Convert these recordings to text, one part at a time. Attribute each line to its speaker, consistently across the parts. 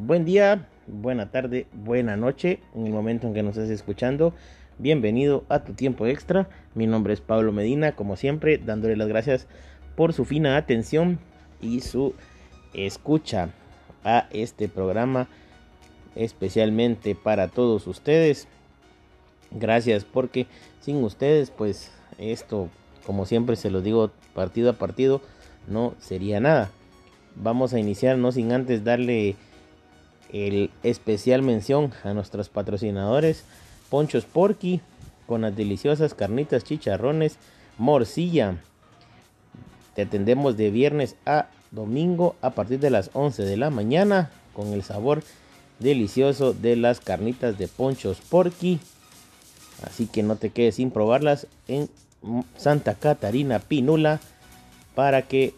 Speaker 1: Buen día, buena tarde, buena noche, en el momento en que nos estés escuchando. Bienvenido a tu tiempo extra. Mi nombre es Pablo Medina, como siempre, dándole las gracias por su fina atención y su escucha a este programa especialmente para todos ustedes. Gracias porque sin ustedes pues esto como siempre se lo digo partido a partido no sería nada. Vamos a iniciar no sin antes darle el especial mención a nuestros patrocinadores Ponchos Porky con las deliciosas carnitas, chicharrones, morcilla. Te atendemos de viernes a domingo a partir de las 11 de la mañana con el sabor delicioso de las carnitas de Ponchos Porky. Así que no te quedes sin probarlas en Santa Catarina Pinula para que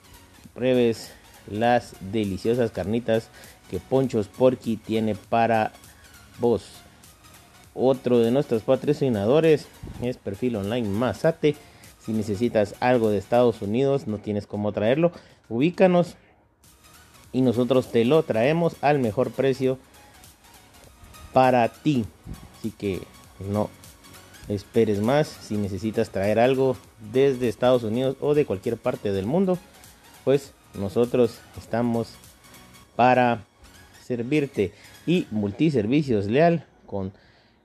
Speaker 1: pruebes las deliciosas carnitas que Ponchos Porky tiene para vos. Otro de nuestros patrocinadores es Perfil Online Mazate. Si necesitas algo de Estados Unidos, no tienes cómo traerlo, ubícanos y nosotros te lo traemos al mejor precio para ti. Así que no esperes más. Si necesitas traer algo desde Estados Unidos o de cualquier parte del mundo, pues nosotros estamos para servirte. Y Multiservicios Leal con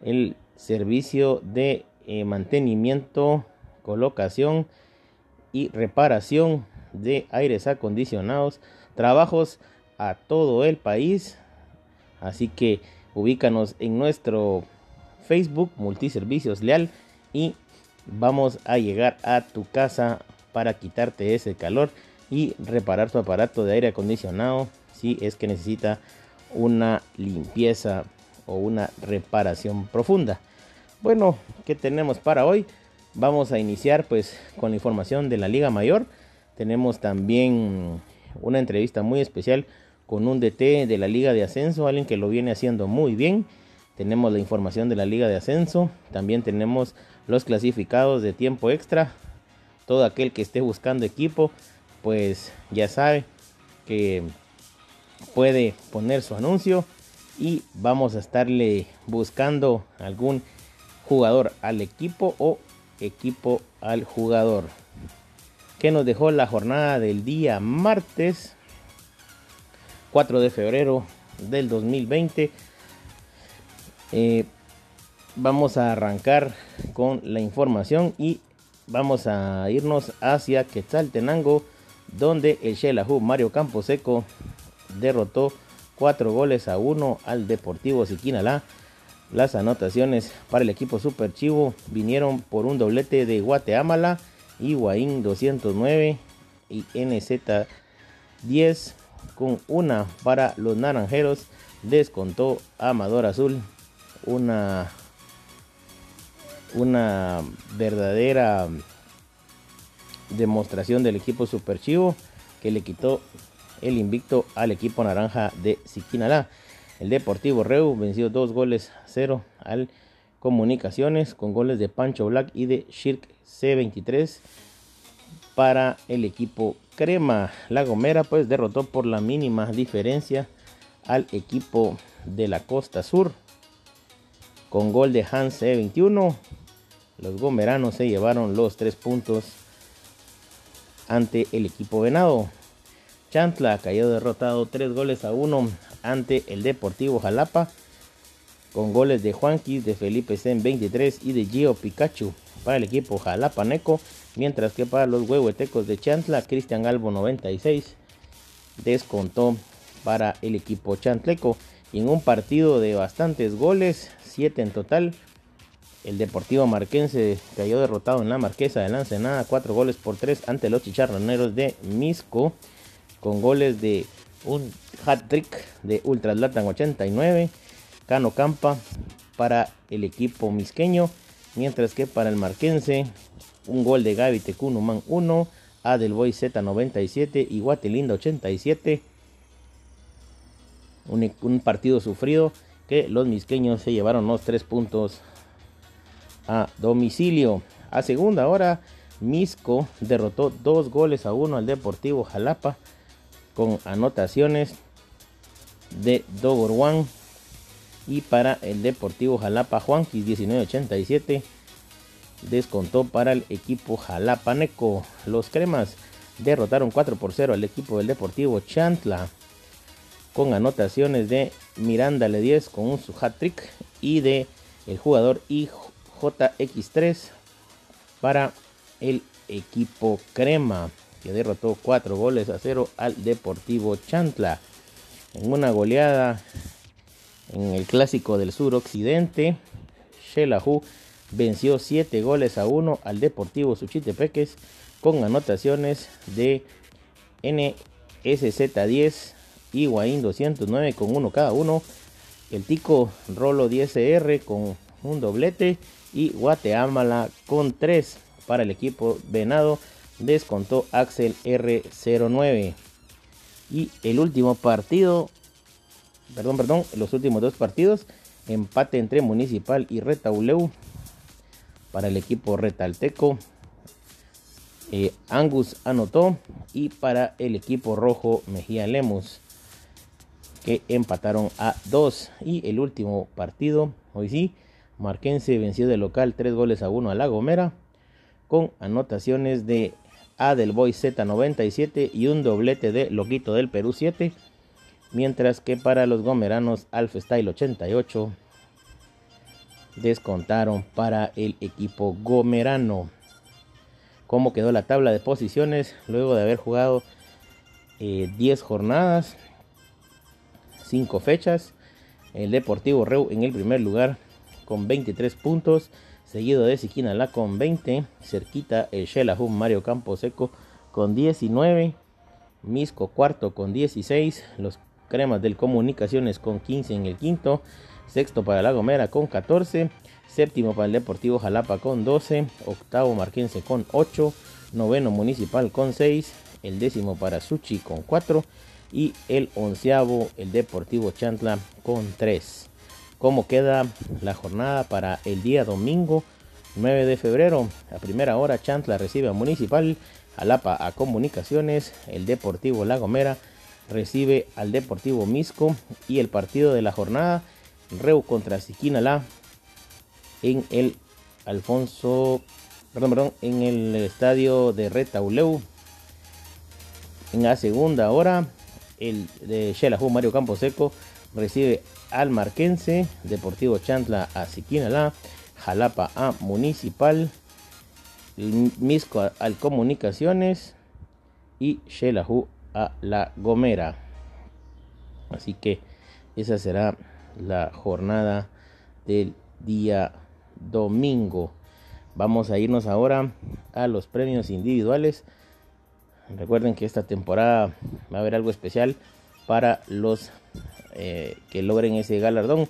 Speaker 1: el servicio de eh, mantenimiento, colocación y reparación de aires acondicionados. Trabajos a todo el país. Así que ubícanos en nuestro Facebook Multiservicios Leal y vamos a llegar a tu casa para quitarte ese calor y reparar tu aparato de aire acondicionado si es que necesita una limpieza o una reparación profunda. Bueno, ¿qué tenemos para hoy? Vamos a iniciar pues con la información de la Liga Mayor. Tenemos también una entrevista muy especial con un DT de la Liga de Ascenso, alguien que lo viene haciendo muy bien. Tenemos la información de la Liga de Ascenso, también tenemos los clasificados de tiempo extra. Todo aquel que esté buscando equipo, pues ya sabe que puede poner su anuncio y vamos a estarle buscando algún jugador al equipo o equipo al jugador. Que nos dejó la jornada del día martes 4 de febrero del 2020. Eh, vamos a arrancar con la información y vamos a irnos hacia Quetzaltenango donde el Shelahu Mario Camposeco derrotó 4 goles a 1 al Deportivo Siquinalá. Las anotaciones para el equipo Super Chivo vinieron por un doblete de Guateámala, Higuaín 209 y NZ 10 con una para los naranjeros. Descontó Amador Azul una, una verdadera demostración del equipo Super Chivo que le quitó el invicto al equipo naranja de Siquinalá. El Deportivo Reu venció dos goles a cero al Comunicaciones con goles de Pancho Black y de Shirk C23 para el equipo Crema. La Gomera pues derrotó por la mínima diferencia al equipo de la Costa Sur con gol de Hans C21. Los gomeranos se llevaron los tres puntos ante el equipo Venado. Chantla cayó derrotado 3 goles a 1 ante el Deportivo Jalapa con goles de Juanquis, de Felipe Zen 23 y de Gio Pikachu para el equipo Jalapaneco, mientras que para los huehuetecos de Chantla, Cristian Albo 96 descontó para el equipo chantleco y en un partido de bastantes goles, 7 en total. El Deportivo Marquense cayó derrotado en la Marquesa de Lancenada, 4 goles por 3 ante los chicharroneros de Misco con goles de un hat-trick de Ultraslatan 89, Cano Campa para el equipo misqueño, mientras que para el marquense un gol de Gaby Tecunuman 1, Adelboy Z97 y Guatelinda 87. Un, un, partido sufrido que los misqueños se llevaron los tres puntos a domicilio. A segunda hora, Misco derrotó dos goles a uno al Deportivo Jalapa con anotaciones de Dogor One. Y para el Deportivo Jalapa Juanquis 1987 descontó para el equipo Jalapaneco. Los cremas derrotaron 4 por 0 al equipo del Deportivo Chantla con anotaciones de Miranda Le10 con un su hat trick y de el jugador IJX3 para el equipo Crema que derrotó 4 goles a 0 al Deportivo Chantla en una goleada en el clásico del sur occidente. Shelahu venció 7 goles a 1 al Deportivo Suchitepeques con anotaciones de NSZ10 y Guaín 209 con uno cada uno. El Tico Rolo 10R con un doblete y Guateamala con 3 para el equipo Venado. Descontó Axel R09. Y el último partido, perdón, perdón, los últimos dos partidos, empate entre Municipal y Retauleu para el equipo Retalteco. Eh, Angus anotó y para el equipo rojo Mejía Lemos que empataron a 2 y el último partido hoy sí Marquense venció de local 3 goles a 1 a La Gomera con anotaciones de Adelboy Z97 y un doblete de Loquito del Perú 7 mientras que para los gomeranos Alfa Style 88 descontaron para el equipo gomerano cómo quedó la tabla de posiciones luego de haber jugado 10 eh, jornadas, 5 fechas. El Deportivo Reu en el primer lugar con 23 puntos, seguido de Siquinalá con 20, cerquita el Shelahu Mario Camposeco con 19, Misco cuarto con 16, los Cremas del Comunicaciones con 15 en el quinto, sexto para La Gomera con 14, séptimo para el Deportivo Jalapa con 12, octavo Marquense con 8, noveno Municipal con 6, el décimo para Suchi con 4 y el onceavo el Deportivo Chantla con 3. ¿Cómo queda la jornada para el día domingo 9 de febrero? A primera hora Chantla recibe a Municipal, Jalapa a Comunicaciones, el Deportivo La Gomera recibe al Deportivo Misco y el partido de la jornada Reu contra Siquinalá en el Alfonso, perdón, perdón, en el estadio de Retauleu. En la segunda hora, el de Xelajú Mario Camposeco recibe al Marquense, Deportivo Chantla a Siquinalá, Jalapa a Municipal, Misco al Comunicaciones y Xelajú a La Gomera. Así que esa será la jornada del día domingo. Vamos a irnos ahora a los premios individuales. Recuerden que esta temporada va a haber algo especial para los eh, que logren ese galardón.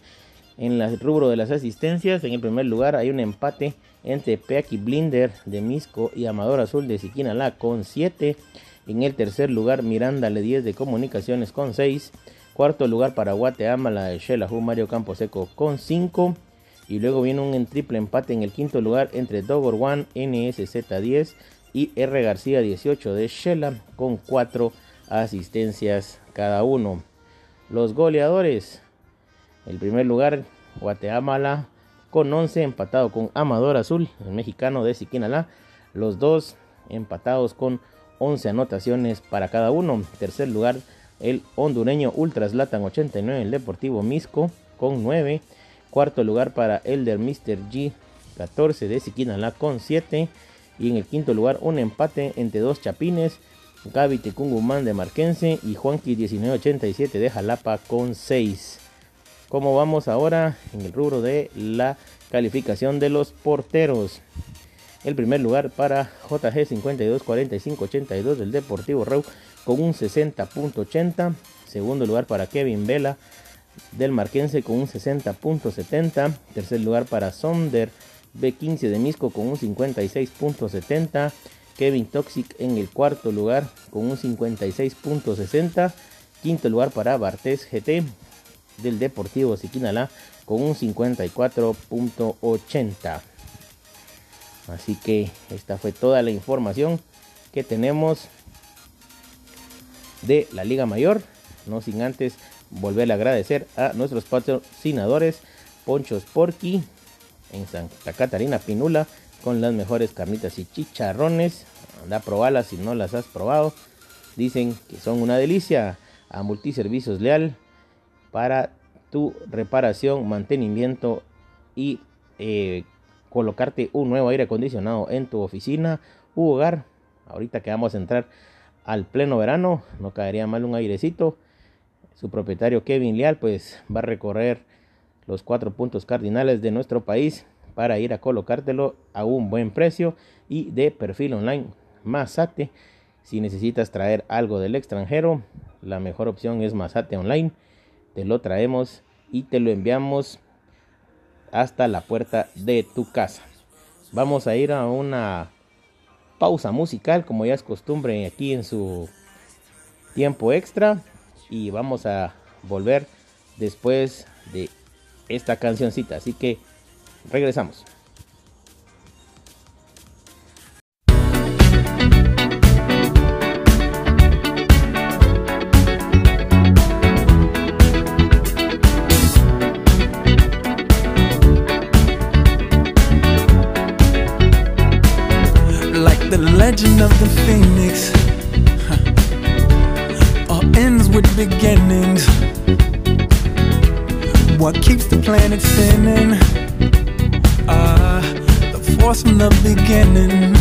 Speaker 1: En el rubro de las asistencias, en el primer lugar hay un empate entre Peaki Blinder de Misco y Amador Azul de Siquinalá con 7. En el tercer lugar, Miranda Le 10 de Comunicaciones con 6. Cuarto lugar para Guateama, la de Shelahu Mario Camposeco con 5. Y luego viene un triple empate en el quinto lugar entre Dogor One, NSZ 10 y R García 18 de Shela con 4 asistencias cada uno. Los goleadores. El primer lugar, Guatemala con 11 empatado con Amador Azul, el mexicano de Siquinalá. Los dos empatados con 11 anotaciones para cada uno. Tercer lugar, el hondureño Ultraslatan 89, el Deportivo Misco con 9. Cuarto lugar para Elder Mr. G 14 de Siquinalá con 7. Y en el quinto lugar un empate entre dos chapines. Gaby Tecungumán de Marquense y Juanqui 1987 de Jalapa con 6. ¿Cómo vamos ahora en el rubro de la calificación de los porteros? El primer lugar para JG 524582 del Deportivo Reu con un 60.80. Segundo lugar para Kevin Vela del Marquense con un 60.70. Tercer lugar para Sonder B15 de Misco con un 56.70. Kevin Toxic en el cuarto lugar con un 56.60. Quinto lugar para Bartés GT del Deportivo Siquinalá con un 54.80. Así que esta fue toda la información que tenemos de la Liga Mayor. No sin antes volverle a agradecer a nuestros patrocinadores Ponchos Porky en Santa Catarina Pinula con las mejores carnitas y chicharrones. Anda a probarlas si no las has probado. Dicen que son una delicia. A Multiservicios Leal para tu reparación, mantenimiento y eh, colocarte un nuevo aire acondicionado en tu oficina u hogar. Ahorita que vamos a entrar al pleno verano, no caería mal un airecito. Su propietario Kevin Leal pues va a recorrer los cuatro puntos cardinales de nuestro país para ir a colocártelo a un buen precio y de perfil online Masate. Si necesitas traer algo del extranjero, la mejor opción es Masate Online. Te lo traemos y te lo enviamos hasta la puerta de tu casa. Vamos a ir a una pausa musical, como ya es costumbre aquí en su tiempo extra. Y vamos a volver después de esta cancioncita. Así que regresamos.
Speaker 2: From the beginning.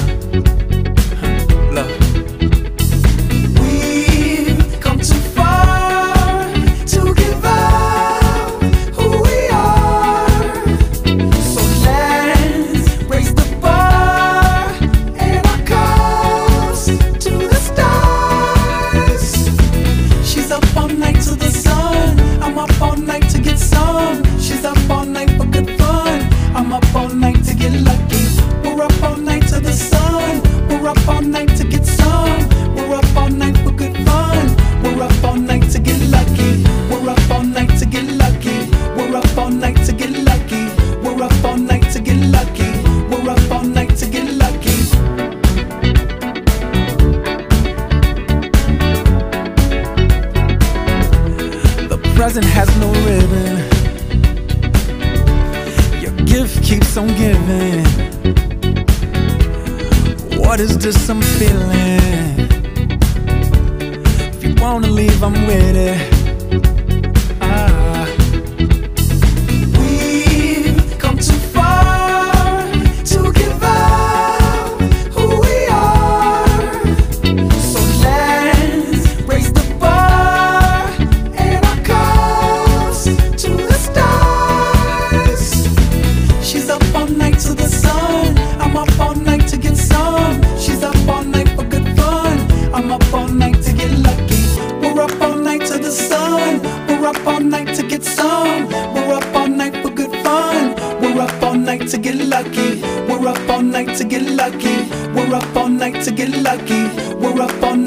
Speaker 2: minute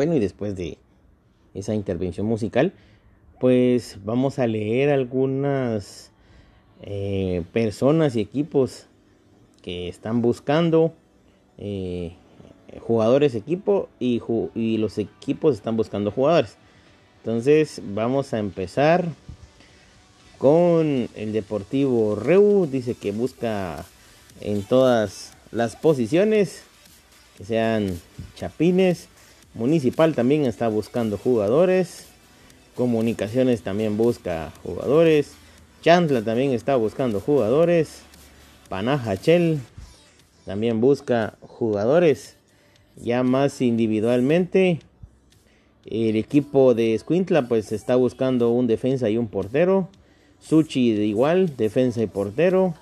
Speaker 1: Bueno, y después de esa intervención musical, pues vamos a leer algunas eh, personas y equipos que están buscando eh, jugadores equipo y, y, los equipos están buscando jugadores. Entonces vamos a empezar con el Deportivo Reu. Dice que busca en todas las posiciones que sean chapines. Municipal también está buscando jugadores. Comunicaciones también busca jugadores. Chantla también está buscando jugadores. Panajachel también busca jugadores. Ya más individualmente. El equipo de Squintla pues está buscando un defensa y un portero. Suchi igual, defensa y portero.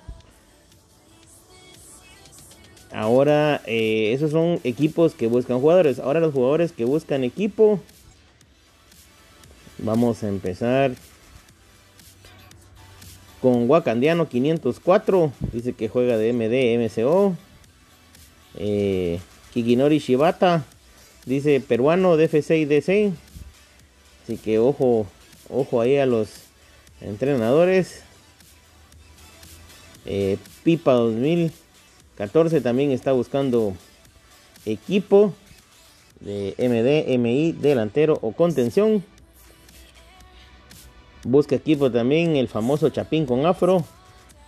Speaker 1: Ahora, eh, esos son equipos que buscan jugadores. Ahora los jugadores que buscan equipo. Vamos a empezar con Wakandiano 504. Dice que juega de MD, MCO. Eh, Kikinori Shibata. Dice peruano, DFC y DC. Así que ojo, ojo ahí a los entrenadores. Eh, Pipa 2000. 14 también está buscando equipo de MD, MI, delantero o contención. Busca equipo también el famoso Chapín con Afro.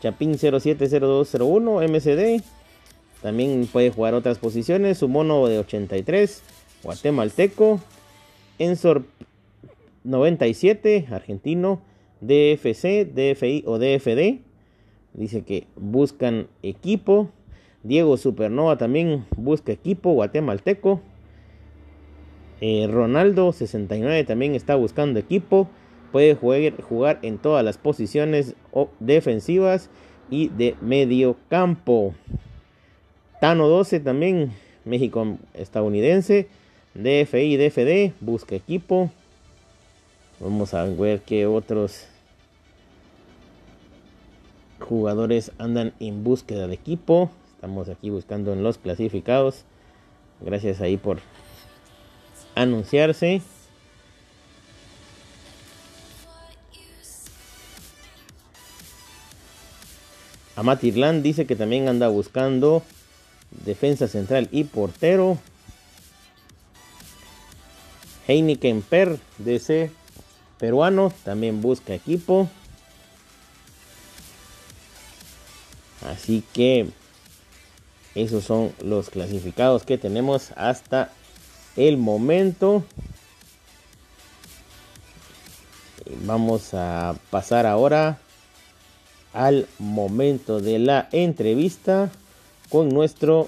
Speaker 1: Chapín 070201 MCD. También puede jugar otras posiciones. Su mono de 83. Guatemalteco. Ensor 97. Argentino. DFC, DFI o DFD. Dice que buscan equipo. Diego Supernova también busca equipo guatemalteco. Eh, Ronaldo 69 también está buscando equipo. Puede jugar, en todas las posiciones defensivas y de medio campo. Tano 12 también, México estadounidense. DFI, DFD, busca equipo. Vamos a ver qué otros jugadores andan en búsqueda de equipo. Estamos aquí buscando en los clasificados. Gracias ahí por anunciarse. Amatirland dice que también anda buscando defensa central y portero. Heineken Per, DC peruano, también busca equipo. Así que esos son los clasificados que tenemos hasta el momento. Vamos a pasar ahora al momento de la entrevista con nuestro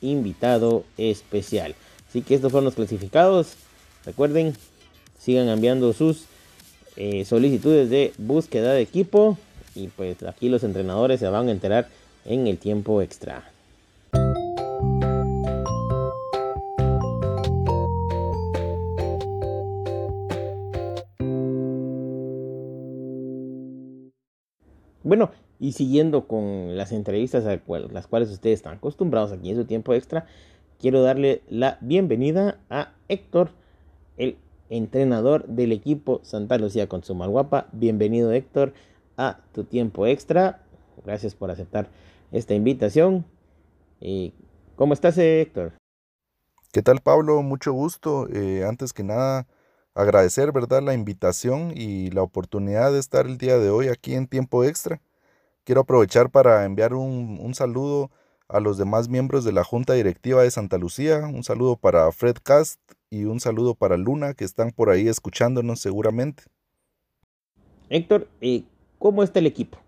Speaker 1: invitado especial. Así que estos fueron los clasificados. Recuerden, sigan enviando sus eh, solicitudes de búsqueda de equipo. Y pues aquí los entrenadores se van a enterar en el tiempo extra. Bueno, y siguiendo con las entrevistas a las cuales ustedes están acostumbrados aquí en su tiempo extra, quiero darle la bienvenida a Héctor, el entrenador del equipo Santa Lucía con su Guapa. Bienvenido Héctor a tu tiempo extra. Gracias por aceptar esta invitación. ¿Y ¿Cómo estás Héctor?
Speaker 3: ¿Qué tal Pablo? Mucho gusto. Eh, antes que nada, agradecer, ¿verdad?, la invitación y la oportunidad de estar el día de hoy aquí en tiempo extra. Quiero aprovechar para enviar un, saludo a los demás miembros de la Junta Directiva de Santa Lucía, un saludo para Fred Cast y un saludo para Luna, que están por ahí escuchándonos seguramente.
Speaker 1: Héctor, eh, ¿cómo está el equipo?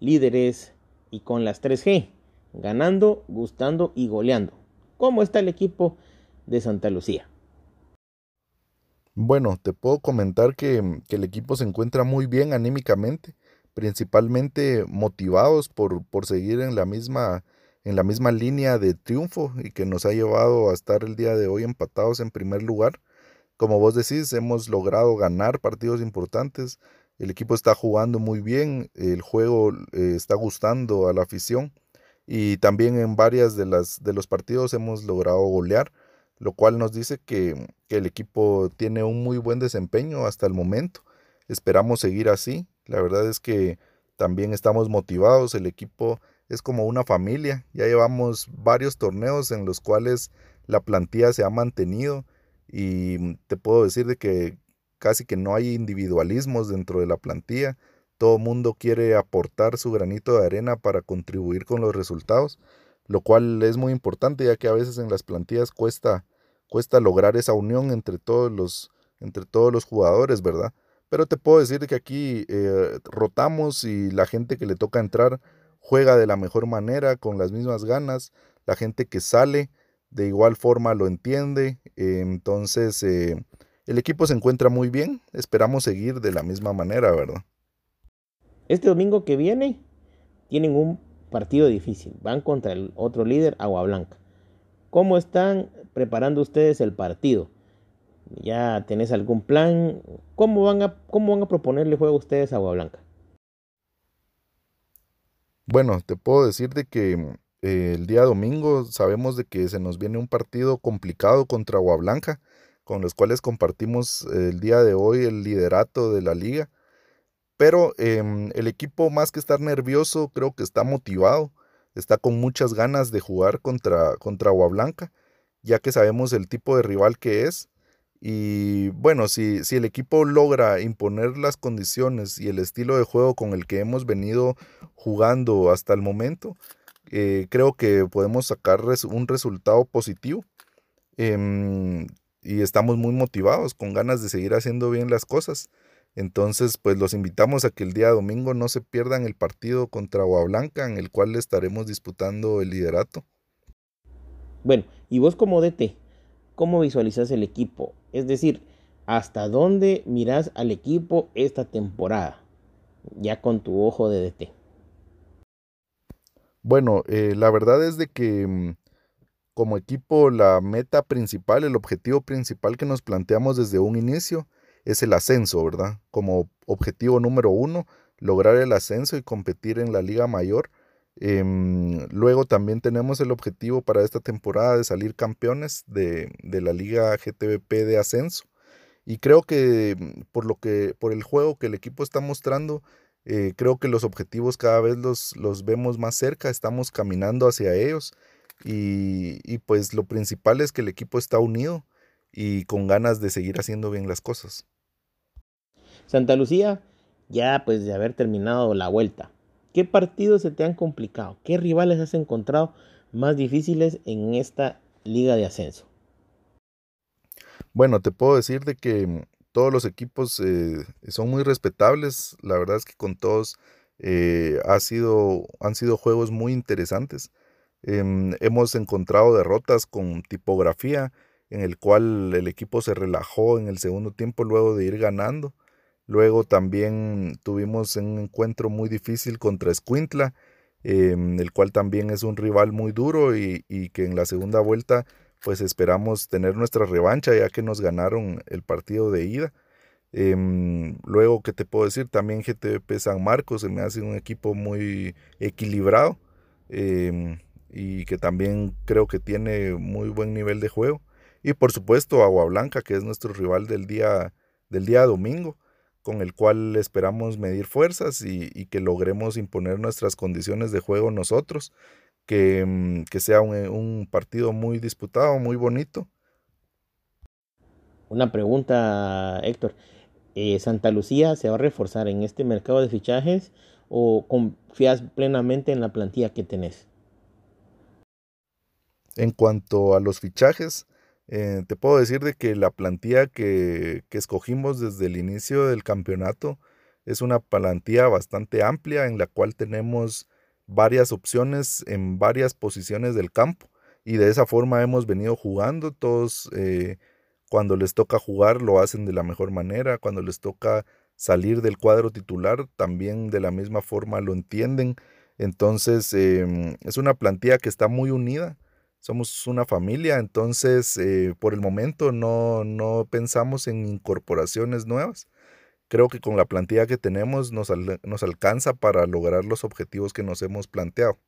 Speaker 1: Líderes y con las 3G, ganando, gustando y goleando. ¿Cómo está el equipo de Santa Lucía?
Speaker 3: Bueno, te puedo comentar que, el equipo se encuentra muy bien anímicamente, principalmente motivados por, por seguir en la misma en la misma línea de triunfo y que nos ha llevado a estar el día de hoy empatados en primer lugar. Como vos decís, hemos logrado ganar partidos importantes, el equipo está jugando muy bien, el juego eh, está gustando a la afición y también en varias de las de los partidos hemos logrado golear lo cual nos dice que, que el equipo tiene un muy buen desempeño hasta el momento. Esperamos seguir así. La verdad es que también estamos motivados. El equipo es como una familia. Ya llevamos varios torneos en los cuales la plantilla se ha mantenido y te puedo decir de que casi que no hay individualismos dentro de la plantilla. Todo mundo quiere aportar su granito de arena para contribuir con los resultados, lo cual es muy importante ya que a veces en las plantillas cuesta, cuesta lograr esa unión entre todos los, entre todos los jugadores, ¿verdad? Pero te puedo decir que aquí eh, rotamos y la gente que le toca entrar juega de la mejor manera, con las mismas ganas. La gente que sale de igual forma lo entiende. Entonces, eh, el equipo se encuentra muy bien. Esperamos seguir de la misma manera, ¿verdad?
Speaker 1: Este domingo que viene tienen un partido difícil. Van contra el otro líder, Agua Blanca. ¿Cómo están preparando ustedes el partido? ¿Ya tenés algún plan? ¿Cómo van a, cómo van a proponerle juego a ustedes a Agua Blanca?
Speaker 3: Bueno, te puedo decir de que eh, el día domingo sabemos de que se nos viene un partido complicado contra Agua Blanca, con los cuales compartimos el día de hoy el liderato de la liga. Pero em, el equipo más que estar nervioso creo que está motivado, está con muchas ganas de jugar contra, contra Agua Blanca, ya que sabemos el tipo de rival que es y bueno, si, si el equipo logra imponer las condiciones y el estilo de juego con el que hemos venido jugando hasta el momento, eh, creo que podemos sacar un resultado positivo. Em, y estamos muy motivados, con ganas de seguir haciendo bien las cosas. Entonces, pues los invitamos a que el día domingo no se pierdan el partido contra Agua Blanca, en el cual estaremos disputando el liderato.
Speaker 1: Bueno, y vos como DT, ¿cómo visualizas el equipo? Es decir, ¿hasta dónde miras al equipo esta temporada? Ya con tu ojo de DT.
Speaker 3: Bueno, eh, la verdad es de que mm, como equipo la meta principal, el objetivo principal que nos planteamos desde un inicio es el ascenso, ¿verdad? Como objetivo número uno, lograr el ascenso y competir en la liga mayor. Em, luego también tenemos el objetivo para esta temporada de salir campeones de, la liga GTVP de ascenso. Y creo que mm, por lo que, por el juego que el equipo está mostrando, eh, creo que los objetivos cada vez los, los vemos más cerca, estamos caminando hacia ellos. Y, y pues lo principal es que el equipo está unido y con ganas de seguir haciendo bien las cosas.
Speaker 1: Santa Lucía, ya pues de haber terminado la vuelta, ¿qué partidos se te han complicado? ¿Qué rivales has encontrado más difíciles en esta liga de ascenso?
Speaker 3: Bueno, te puedo decir de que todos los equipos eh, son muy respetables. La verdad es que con todos eh, ha sido, han sido juegos muy interesantes. Em, hemos encontrado derrotas con tipografía, en el cual el equipo se relajó en el segundo tiempo luego de ir ganando. Luego también tuvimos un encuentro muy difícil contra Escuintla, em, el cual también es un rival muy duro y, que en la segunda vuelta pues esperamos tener nuestra revancha ya que nos ganaron el partido de ida. Em, luego, ¿qué te puedo decir? También GTP San Marcos se me hace un equipo muy equilibrado em, y que también creo que tiene muy buen nivel de juego. Y por supuesto Agua Blanca, que es nuestro rival del día, del día domingo, con el cual esperamos medir fuerzas y, que logremos imponer nuestras condiciones de juego nosotros, que, mm, que sea un, un, partido muy disputado, muy bonito.
Speaker 1: Una pregunta, Héctor. Eh, ¿Santa Lucía se va a reforzar en este mercado de fichajes o confías plenamente en la plantilla que tenés?
Speaker 3: En cuanto a los fichajes, eh, te puedo decir de que la plantilla que, que, escogimos desde el inicio del campeonato es una plantilla bastante amplia en la cual tenemos varias opciones en varias posiciones del campo y de esa forma hemos venido jugando. Todos eh, cuando les toca jugar lo hacen de la mejor manera, cuando les toca salir del cuadro titular también de la misma forma lo entienden. Entonces em, es una plantilla que está muy unida somos una familia, entonces eh, por el momento no, no pensamos en incorporaciones nuevas. Creo que con la plantilla que tenemos nos, nos alcanza para lograr los objetivos que nos hemos planteado.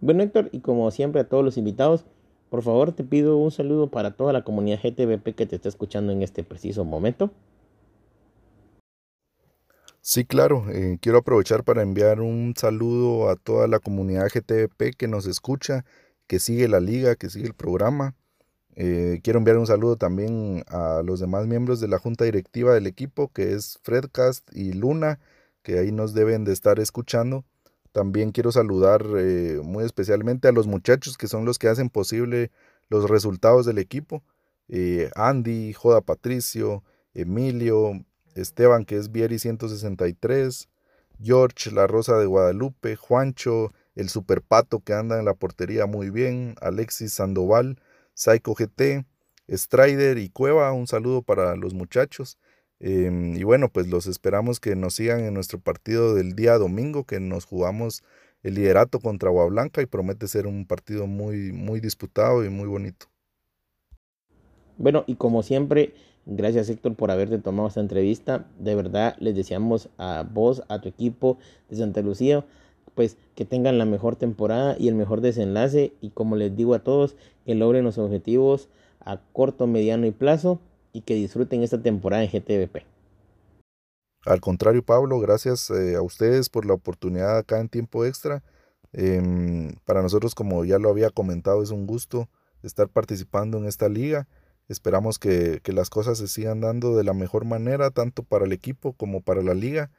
Speaker 1: Bueno, Héctor, y como siempre a todos los invitados, Por favor, te pido un saludo para toda la comunidad GTVP que te está escuchando en este preciso momento.
Speaker 3: Sí, claro. Eh, quiero aprovechar para enviar un saludo a toda la comunidad GTVP que nos escucha, que sigue la liga, que sigue el programa. Eh, quiero enviar un saludo también a los demás miembros de la junta directiva del equipo, que es Fredcast y Luna, que ahí nos deben de estar escuchando. También quiero saludar eh, muy especialmente a los muchachos que son los que hacen posible los resultados del equipo. Andy, Joda Patricio, Emilio, Esteban, que es Vieri 163, George, La Rosa de Guadalupe, Juancho, el Superpato que anda en la portería muy bien, Alexis Sandoval, Psycho GT, Strider y Cueva, un saludo para los muchachos. Em, y bueno, pues los esperamos que nos sigan en nuestro partido del día domingo, que nos jugamos el liderato contra Agua Blanca y promete ser un partido muy, muy disputado y muy bonito.
Speaker 1: Bueno, y como siempre, Gracias Héctor por haberte tomado esta entrevista. De verdad les deseamos a vos, a tu equipo de Santa Lucía, pues que tengan la mejor temporada y el mejor desenlace y como les digo a todos, que logren los objetivos a corto, mediano y plazo y que disfruten esta temporada en GTVP.
Speaker 3: Al contrario, Pablo, gracias eh, a ustedes por la oportunidad acá en tiempo extra. Em, para nosotros, como ya lo había comentado, es un gusto estar participando en esta liga Esperamos que, las cosas se sigan dando de la mejor manera, tanto para el equipo como para la liga.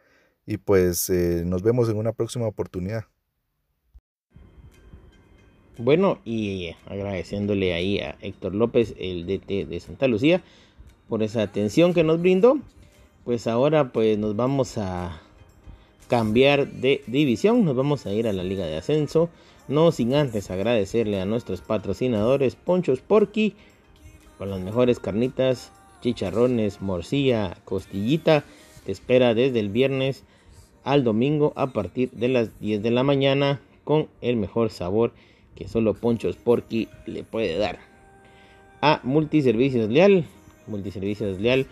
Speaker 3: Y pues eh, nos vemos en una próxima oportunidad.
Speaker 1: Bueno, y agradeciéndole ahí a Héctor López, el DT de Santa Lucía, por esa atención que nos brindó. Pues ahora pues nos vamos a cambiar de división, nos vamos a ir a la Liga de Ascenso, no sin antes agradecerle a nuestros patrocinadores Ponchos Porky, con las mejores carnitas, chicharrones, morcilla, costillita. Te espera desde el viernes al domingo a partir de las 10 de la mañana con el mejor sabor que solo Ponchos Porky le puede dar. A Multiservicios Leal, Multiservicios Leal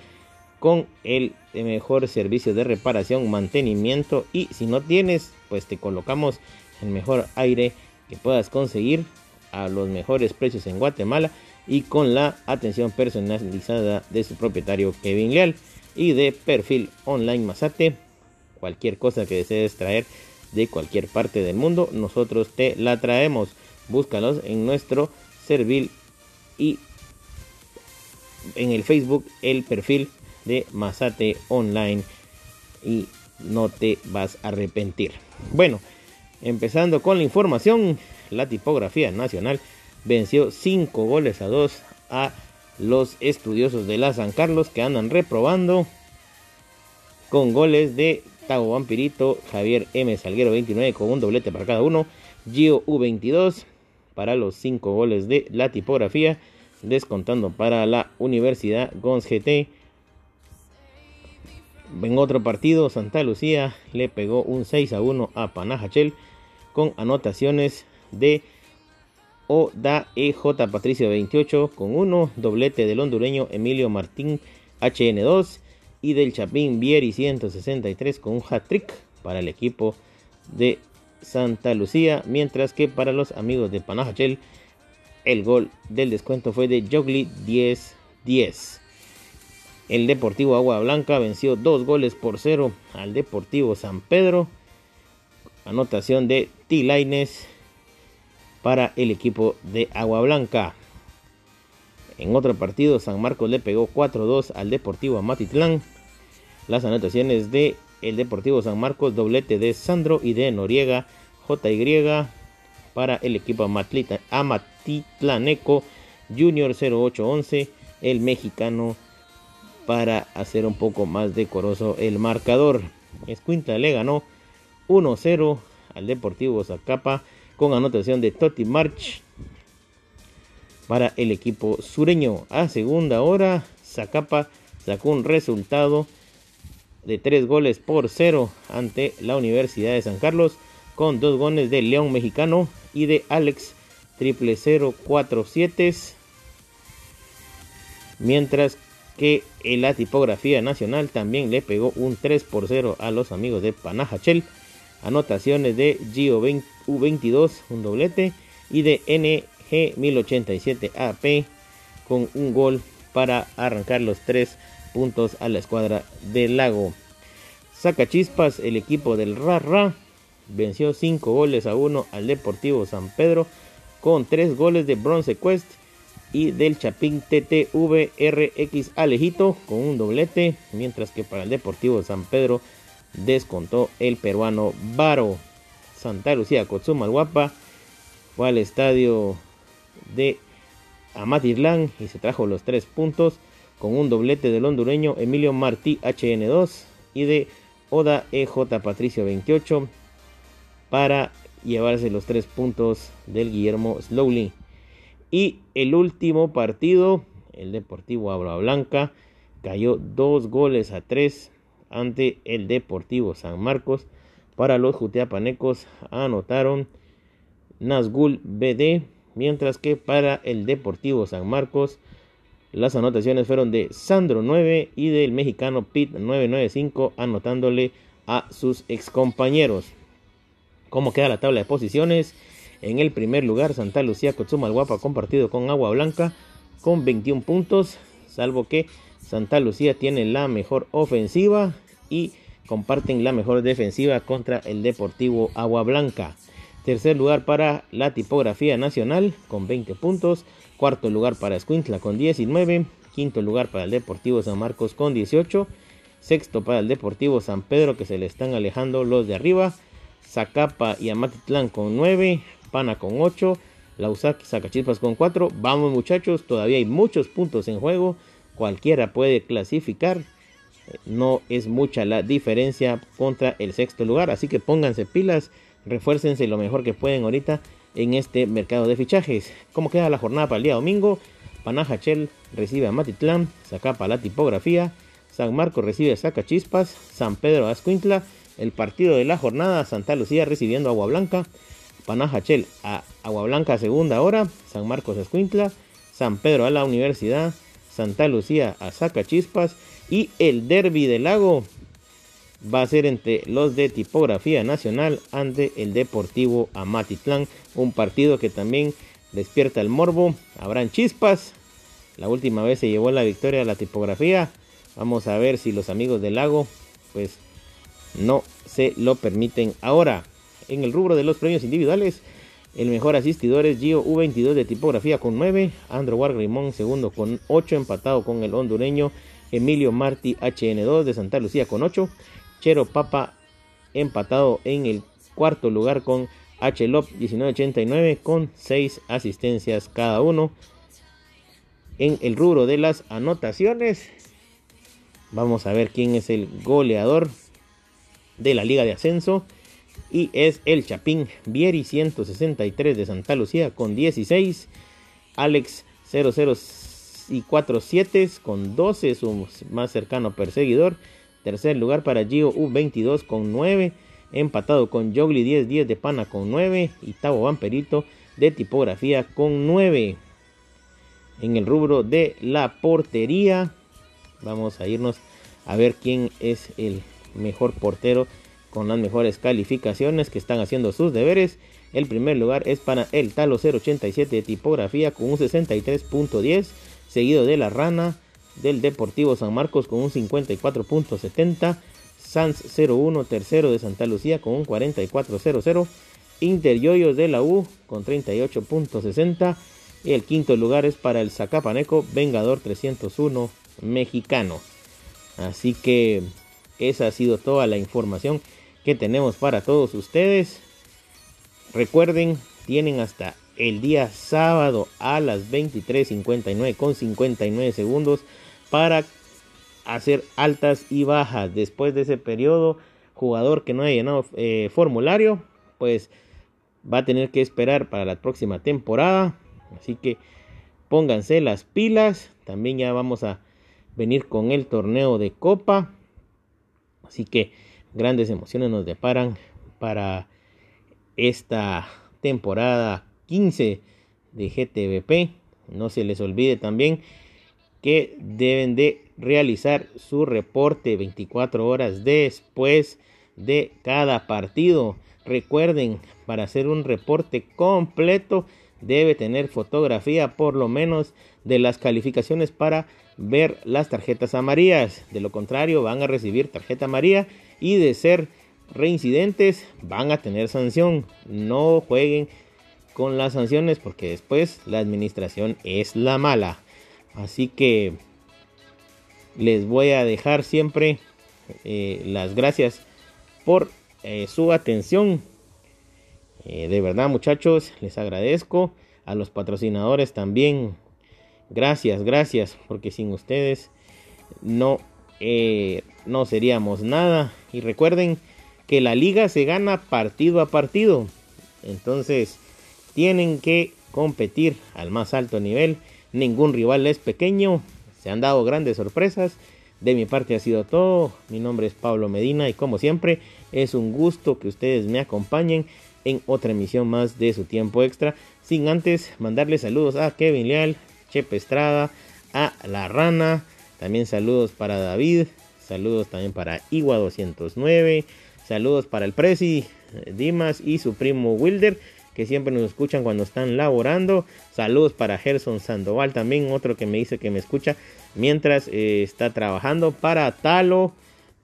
Speaker 1: con el mejor servicio de reparación, mantenimiento y si no tienes, pues te colocamos el mejor aire que puedas conseguir a los mejores precios en Guatemala y con la atención personalizada de su propietario Kevin Leal y de perfil online Masate. Cualquier cosa que desees traer de cualquier parte del mundo, nosotros te la traemos. Búscalos en nuestro servil y en el Facebook el perfil de Masate Online y no te vas a arrepentir. Bueno, empezando con la información, la tipografía nacional venció 5 goles a 2 a los estudiosos de la San Carlos que andan reprobando con goles de Tago Vampirito, Javier M. Salguero 29 con un doblete para cada uno, Gio U22 para los 5 goles de la tipografía, descontando para la Universidad Gons GT. En otro partido, Santa Lucía le pegó un 6 a 1 a Panajachel con anotaciones de o da EJ Patricio 28 con 1, doblete del hondureño Emilio Martín HN2 y del Chapín Vieri 163 con un hat-trick para el equipo de Santa Lucía, mientras que para los amigos de Panajachel el gol del descuento fue de Jogli 10-10. El Deportivo Agua Blanca venció dos goles por cero al Deportivo San Pedro. Anotación de T. Laines para el equipo de Agua Blanca. En otro partido, San Marcos le pegó 4-2 al Deportivo Amatitlán. Las anotaciones de el Deportivo San Marcos, doblete de Sandro y de Noriega, JY para el equipo Amatitlaneco Junior 0811, el mexicano para hacer un poco más decoroso el marcador. Escuintla le ganó 1-0 al Deportivo Zacapa con anotación de Totti March para el equipo sureño. A segunda hora, Zacapa sacó un resultado de 3 goles por 0 ante la Universidad de San Carlos con dos goles de León Mexicano y de Alex triple 047 mientras que en la tipografía nacional también le pegó un 3 por 0 a los amigos de Panajachel anotaciones de Gio 20 U22, un doblete, y de G1087 AP con un gol para arrancar los tres puntos a la escuadra del lago. Saca chispas el equipo del Rarra. Venció 5 goles a 1 al Deportivo San Pedro con 3 goles de Bronze Quest y del Chapín TTVRX Alejito con un doblete, mientras que para el Deportivo San Pedro descontó el peruano Varo. Santa Lucía Guapa fue al estadio de Amatitlán y se trajo los tres puntos con un doblete del hondureño Emilio Martí HN2 y de Oda EJ Patricio 28 para llevarse los tres puntos del Guillermo Slowly. Y el último partido, el Deportivo Abra Blanca, cayó dos goles a tres ante el Deportivo San Marcos. Para los Juteapanecos anotaron Nazgul BD, mientras que para el Deportivo San Marcos las anotaciones fueron de Sandro 9 y del mexicano Pit 995 anotándole a sus excompañeros. ¿Cómo queda la tabla de posiciones? En el primer lugar Santa Lucía Guapa compartido con Agua Blanca con 21 puntos, salvo que Santa Lucía tiene la mejor ofensiva y comparten la mejor defensiva contra el Deportivo Agua Blanca. Tercer lugar para la tipografía nacional con 20 puntos. Cuarto lugar para Escuintla con 19. Quinto lugar para el Deportivo San Marcos con 18. Sexto para el Deportivo San Pedro que se le están alejando los de arriba. Zacapa y Amatitlán con 9. Pana con 8. Lausaki Zacachispas con 4. Vamos muchachos, todavía hay muchos puntos en juego. Cualquiera puede clasificar no es mucha la diferencia contra el sexto lugar. Así que pónganse pilas, refuércense lo mejor que pueden ahorita en este mercado de fichajes. ¿Cómo queda la jornada para el día domingo? Panajachel recibe a Matitlán, Zacapa la tipografía, San Marcos recibe a Zacachispas, San Pedro a Ascuintla, el partido de la jornada, Santa Lucía recibiendo a Agua Blanca, Panajachel a Agua Blanca segunda hora, San Marcos a Escuintla, San Pedro a la Universidad, Santa Lucía a Zacachispas y el derby del lago va a ser entre los de tipografía nacional ante el Deportivo Amatitlán. Un partido que también despierta el morbo. Habrán chispas. La última vez se llevó la victoria a la tipografía. Vamos a ver si los amigos del lago pues no se lo permiten ahora. En el rubro de los premios individuales, el mejor asistidor es Gio U22 de tipografía con 9. Andrew Wargrimón segundo con 8 empatado con el hondureño Emilio Martí HN2 de Santa Lucía con 8. Chero Papa empatado en el cuarto lugar con HLOP 1989 con 6 asistencias cada uno. En el rubro de las anotaciones, vamos a ver quién es el goleador de la Liga de Ascenso. Y es el Chapín Vieri 163 de Santa Lucía con 16. Alex 006 y 4 7 con 12, su más cercano perseguidor. Tercer lugar para Gio U22 con 9. Empatado con Jogli 10 10 de Pana con 9. Y Tavo Vamperito de tipografía con 9. En el rubro de la portería. Vamos a irnos a ver quién es el mejor portero con las mejores calificaciones que están haciendo sus deberes. El primer lugar es para el Talo 087 de tipografía con un 63.10 seguido de La Rana del Deportivo San Marcos con un 54.70, Sans 01 tercero de Santa Lucía con un 44.00, Inter Yoyos de la U con 38.60 y el quinto lugar es para el Zacapaneco Vengador 301 mexicano. Así que esa ha sido toda la información que tenemos para todos ustedes. Recuerden, tienen hasta el día sábado a las 23.59 con 59 segundos para hacer altas y bajas. Después de ese periodo, jugador que no haya llenado eh, formulario, pues va a tener que esperar para la próxima temporada. Así que pónganse las pilas. También ya vamos a venir con el torneo de copa. Así que grandes emociones nos deparan para esta temporada 15 de GTVP. No se les olvide también que deben de realizar su reporte 24 horas después de cada partido. Recuerden, para hacer un reporte completo debe tener fotografía por lo menos de las calificaciones para ver las tarjetas amarillas. De lo contrario, van a recibir tarjeta amarilla y de ser reincidentes van a tener sanción. No jueguen con las sanciones porque después la administración es la mala. Así que les voy a dejar siempre eh, las gracias por eh, su atención. Eh, de verdad muchachos, les agradezco. A los patrocinadores también. Gracias, gracias, porque sin ustedes no, no seríamos nada. Y recuerden que la liga se gana partido a partido. Entonces tienen que competir al más alto nivel. Ningún rival es pequeño. Se han dado grandes sorpresas. De mi parte ha sido todo. Mi nombre es Pablo Medina y como siempre es un gusto que ustedes me acompañen en otra emisión más de su tiempo extra. Sin antes mandarles saludos a Kevin Leal, Chepe Estrada, a La Rana. También saludos para David. Saludos también para Igua 209. Saludos para el Prezi Dimas y su primo Wilder que siempre nos escuchan cuando están laborando. Saludos para Gerson Sandoval también, otro que me dice que me escucha mientras eh, está trabajando para Talo.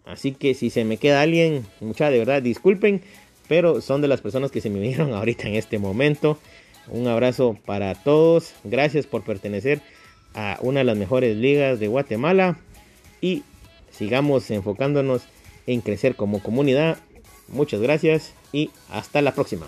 Speaker 1: Así que si se me queda alguien, mucha de verdad disculpen, pero son de las personas que se me vinieron ahorita en este momento. Un abrazo para todos. Gracias por pertenecer a una de las mejores ligas de Guatemala y sigamos enfocándonos en crecer como comunidad. Muchas gracias y hasta la próxima.